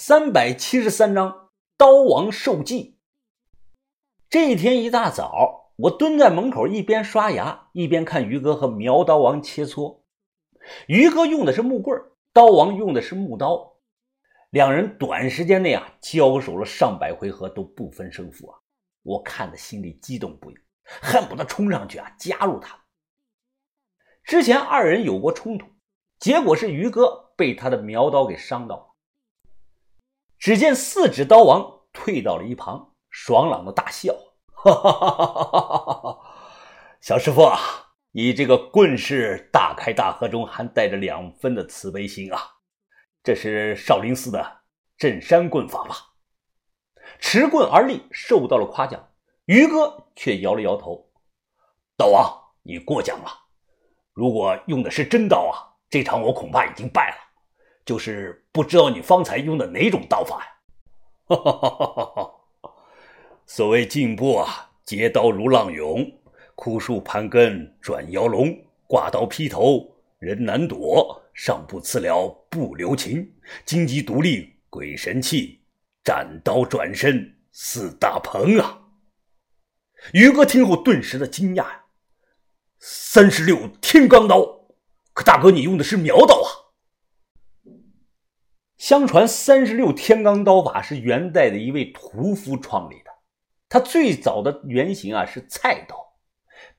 三百七十三章刀王受祭。这一天一大早，我蹲在门口，一边刷牙一边看于哥和苗刀王切磋。于哥用的是木棍，刀王用的是木刀。两人短时间内啊，交手了上百回合都不分胜负啊！我看的心里激动不已，恨不得冲上去啊，加入他们。之前二人有过冲突，结果是于哥被他的苗刀给伤到。只见四指刀王退到了一旁，爽朗的大笑：“哈哈哈哈哈哈！小师傅啊，你这个棍式大开大合中还带着两分的慈悲心啊，这是少林寺的镇山棍法吧？”持棍而立，受到了夸奖。于哥却摇了摇头：“刀王，你过奖了。如果用的是真刀啊，这场我恐怕已经败了。”就是不知道你方才用的哪种刀法呀？哈哈哈哈哈！哈所谓进步啊，截刀如浪涌，枯树盘根转摇龙，挂刀劈头人难躲，上不刺了不留情，金鸡独立鬼神气，斩刀转身似大鹏啊！于哥听后顿时的惊讶呀，三十六天罡刀，可大哥你用的是苗刀啊？相传三十六天罡刀法是元代的一位屠夫创立的，他最早的原型啊是菜刀。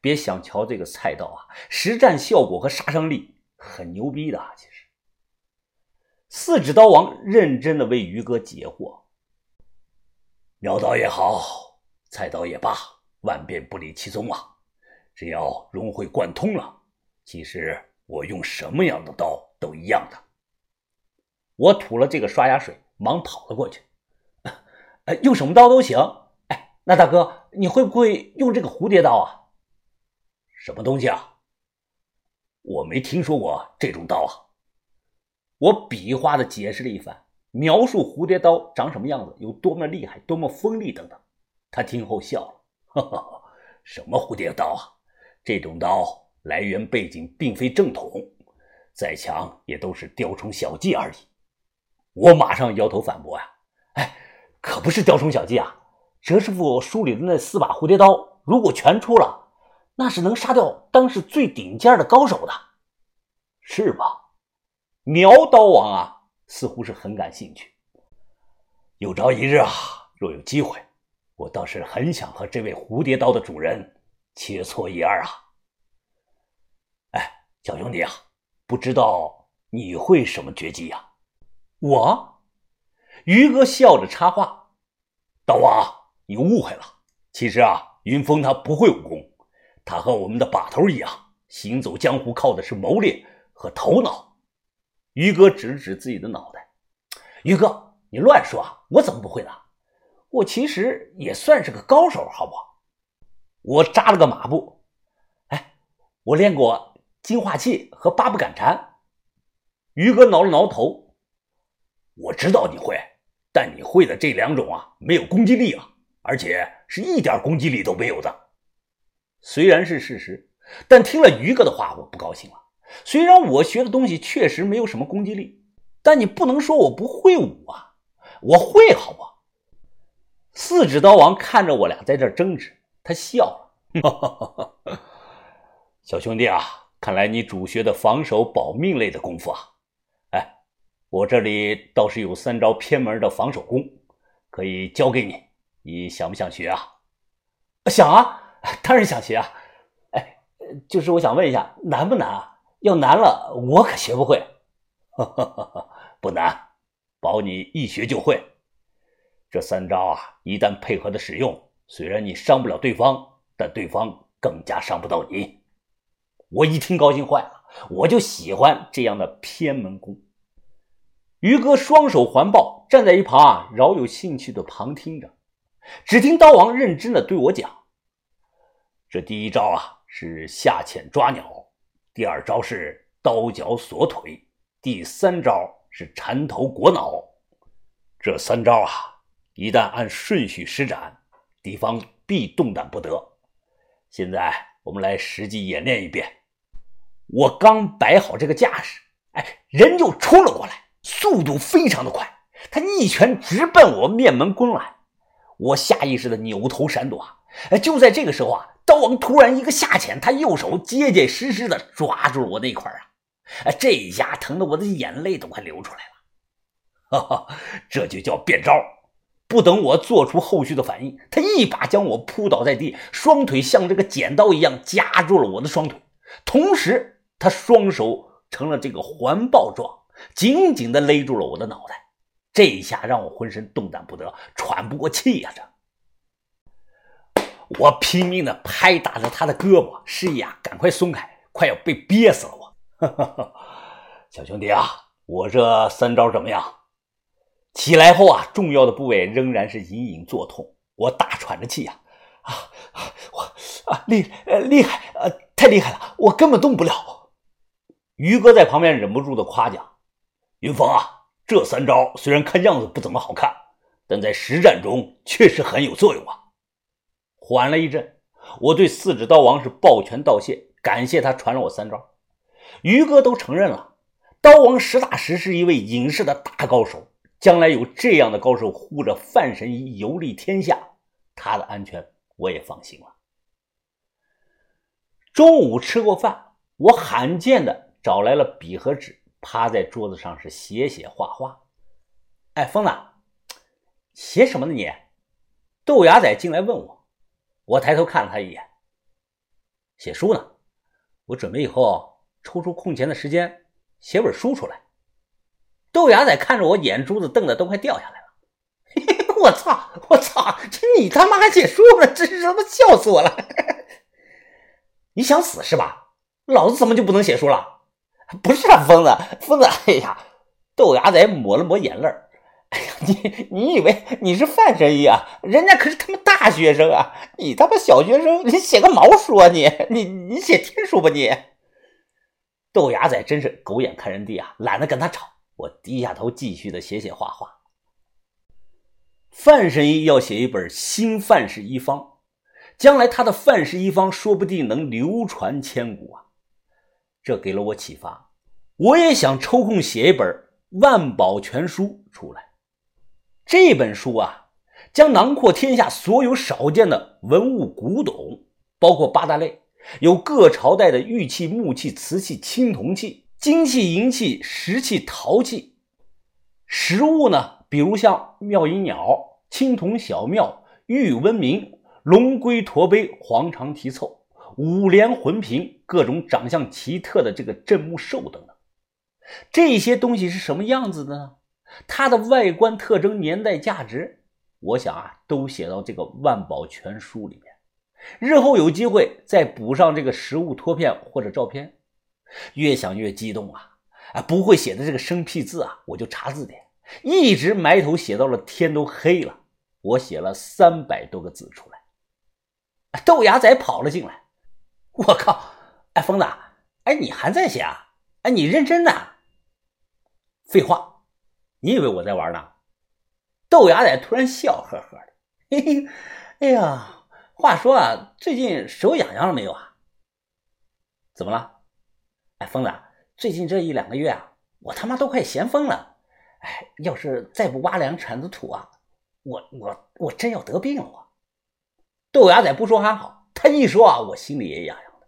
别想瞧这个菜刀啊，实战效果和杀伤力很牛逼的。其实，四指刀王认真的为于哥解惑：苗刀也好，菜刀也罢，万变不离其宗啊。只要融会贯通了，其实我用什么样的刀都一样的。我吐了这个刷牙水，忙跑了过去。用什么刀都行。哎，那大哥，你会不会用这个蝴蝶刀啊？什么东西啊？我没听说过这种刀啊。我比划的解释了一番，描述蝴蝶刀长什么样子，有多么厉害，多么锋利等等。他听后笑了：“ 哈哈，什么蝴蝶刀啊？这种刀来源背景并非正统，再强也都是雕虫小技而已。”我马上摇头反驳呀，哎，可不是雕虫小技啊！哲师傅书里的那四把蝴蝶刀，如果全出了，那是能杀掉当时最顶尖的高手的，是吧？苗刀王啊，似乎是很感兴趣。有朝一日啊，若有机会，我倒是很想和这位蝴蝶刀的主人切磋一二啊！哎，小兄弟啊，不知道你会什么绝技呀？我，于哥笑着插话：“大王，你误会了。其实啊，云峰他不会武功，他和我们的把头一样，行走江湖靠的是谋略和头脑。”于哥指了指自己的脑袋：“于哥，你乱说啊！我怎么不会呢？我其实也算是个高手，好不好？我扎了个马步。哎，我练过金化气和八步赶蝉。”于哥挠了挠头。我知道你会，但你会的这两种啊，没有攻击力啊，而且是一点攻击力都没有的。虽然是事实，但听了于哥的话，我不高兴了。虽然我学的东西确实没有什么攻击力，但你不能说我不会武啊，我会，好不？四指刀王看着我俩在这争执，他笑了：“ 小兄弟啊，看来你主学的防守保命类的功夫啊。”我这里倒是有三招偏门的防守功，可以教给你。你想不想学啊？想啊，当然想学啊。哎，就是我想问一下，难不难啊？要难了，我可学不会。不难，保你一学就会。这三招啊，一旦配合的使用，虽然你伤不了对方，但对方更加伤不到你。我一听高兴坏了，我就喜欢这样的偏门功。于哥双手环抱，站在一旁啊，饶有兴趣的旁听着。只听刀王认真的对我讲：“这第一招啊是下潜抓鸟，第二招是刀脚锁腿，第三招是缠头裹脑。这三招啊，一旦按顺序施展，敌方必动弹不得。现在我们来实际演练一遍。”我刚摆好这个架势，哎，人就冲了过来。速度非常的快，他一拳直奔我面门攻来，我下意识的扭头闪躲。哎，就在这个时候啊，刀王突然一个下潜，他右手结结实实的抓住了我那块啊！哎，这一下疼得我的眼泪都快流出来了。哈哈，这就叫变招！不等我做出后续的反应，他一把将我扑倒在地，双腿像这个剪刀一样夹住了我的双腿，同时他双手成了这个环抱状，紧紧的勒住了我的脑袋。这一下让我浑身动弹不得，喘不过气呀！这，我拼命的拍打着他的胳膊，示意啊赶快松开，快要被憋死了！我，小兄弟啊，我这三招怎么样？起来后啊，重要的部位仍然是隐隐作痛，我大喘着气呀，啊，我啊厉呃厉害呃太厉害了，我根本动不了。于哥在旁边忍不住的夸奖：“云峰啊，这三招虽然看样子不怎么好看，但在实战中确实很有作用啊。”缓了一阵，我对四指刀王是抱拳道谢，感谢他传了我三招。于哥都承认了，刀王实打实是一位隐士的大高手。将来有这样的高手护着范神医游历天下，他的安全我也放心了。中午吃过饭，我罕见的找来了笔和纸，趴在桌子上是写写画画。哎，疯子，写什么呢你？豆芽仔进来问我，我抬头看了他一眼，写书呢。我准备以后抽出空闲的时间写本书出来。豆芽仔看着我，眼珠子瞪得都快掉下来了。我操！我操！这你他妈还写书呢？真是他妈笑死我了！你想死是吧？老子怎么就不能写书了？不是啊，疯子，疯子！哎呀，豆芽仔抹了抹眼泪哎呀，你你以为你是范神医啊？人家可是他妈大学生啊！你他妈小学生，你写个毛书啊！你你你写天书吧你！豆芽仔真是狗眼看人低啊，懒得跟他吵。我低下头，继续的写写画画。范神医要写一本新范氏医方，将来他的范氏医方说不定能流传千古啊！这给了我启发，我也想抽空写一本《万宝全书》出来。这本书啊，将囊括天下所有少见的文物古董，包括八大类，有各朝代的玉器、木器、瓷器、青铜器。金器、银器、石器、陶器，实物呢？比如像妙音鸟、青铜小庙、玉温明、龙龟驼碑、黄肠题凑、五连魂瓶，各种长相奇特的这个镇墓兽等等。这些东西是什么样子的呢？它的外观特征、年代价值，我想啊，都写到这个万宝全书里面。日后有机会再补上这个实物托片或者照片。越想越激动啊！啊，不会写的这个生僻字啊，我就查字典，一直埋头写到了天都黑了。我写了三百多个字出来。豆芽仔跑了进来，我靠！哎，疯子，哎，你还在写啊？哎，你认真的？废话，你以为我在玩呢？豆芽仔突然笑呵呵的，嘿嘿，哎呀，话说啊，最近手痒痒了没有啊？怎么了？哎，疯子，最近这一两个月啊，我他妈都快闲疯了。哎，要是再不挖两铲子土啊，我我我真要得病了。我豆芽仔不说还好，他一说啊，我心里也痒痒的。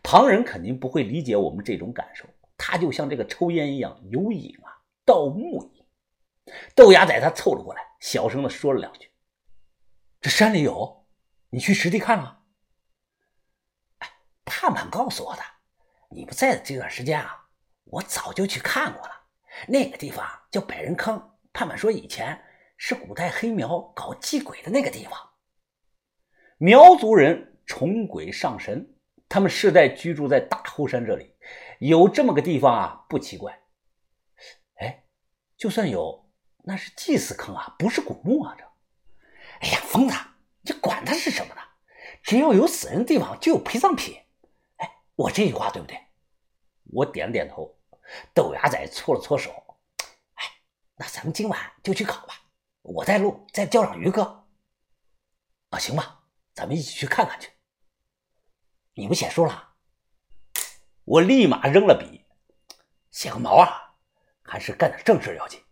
旁人肯定不会理解我们这种感受，他就像这个抽烟一样有瘾啊，盗墓瘾。豆芽仔他凑了过来，小声的说了两句：“这山里有，你去实地看了？”哎，盼盼告诉我的。你不在的这段时间啊，我早就去看过了。那个地方叫百人坑，盼盼说以前是古代黑苗搞祭鬼的那个地方。苗族人崇鬼上神，他们世代居住在大后山这里，有这么个地方啊，不奇怪。哎，就算有，那是祭祀坑啊，不是古墓啊。这，哎呀，疯子，你管他是什么呢？只要有死人的地方，就有陪葬品。哎我这句话对不对？我点了点头。豆芽仔搓了搓手，哎，那咱们今晚就去考吧。我带路，再叫上于哥。啊，行吧，咱们一起去看看去。你不写书了？我立马扔了笔，写个毛啊！还是干点正事要紧。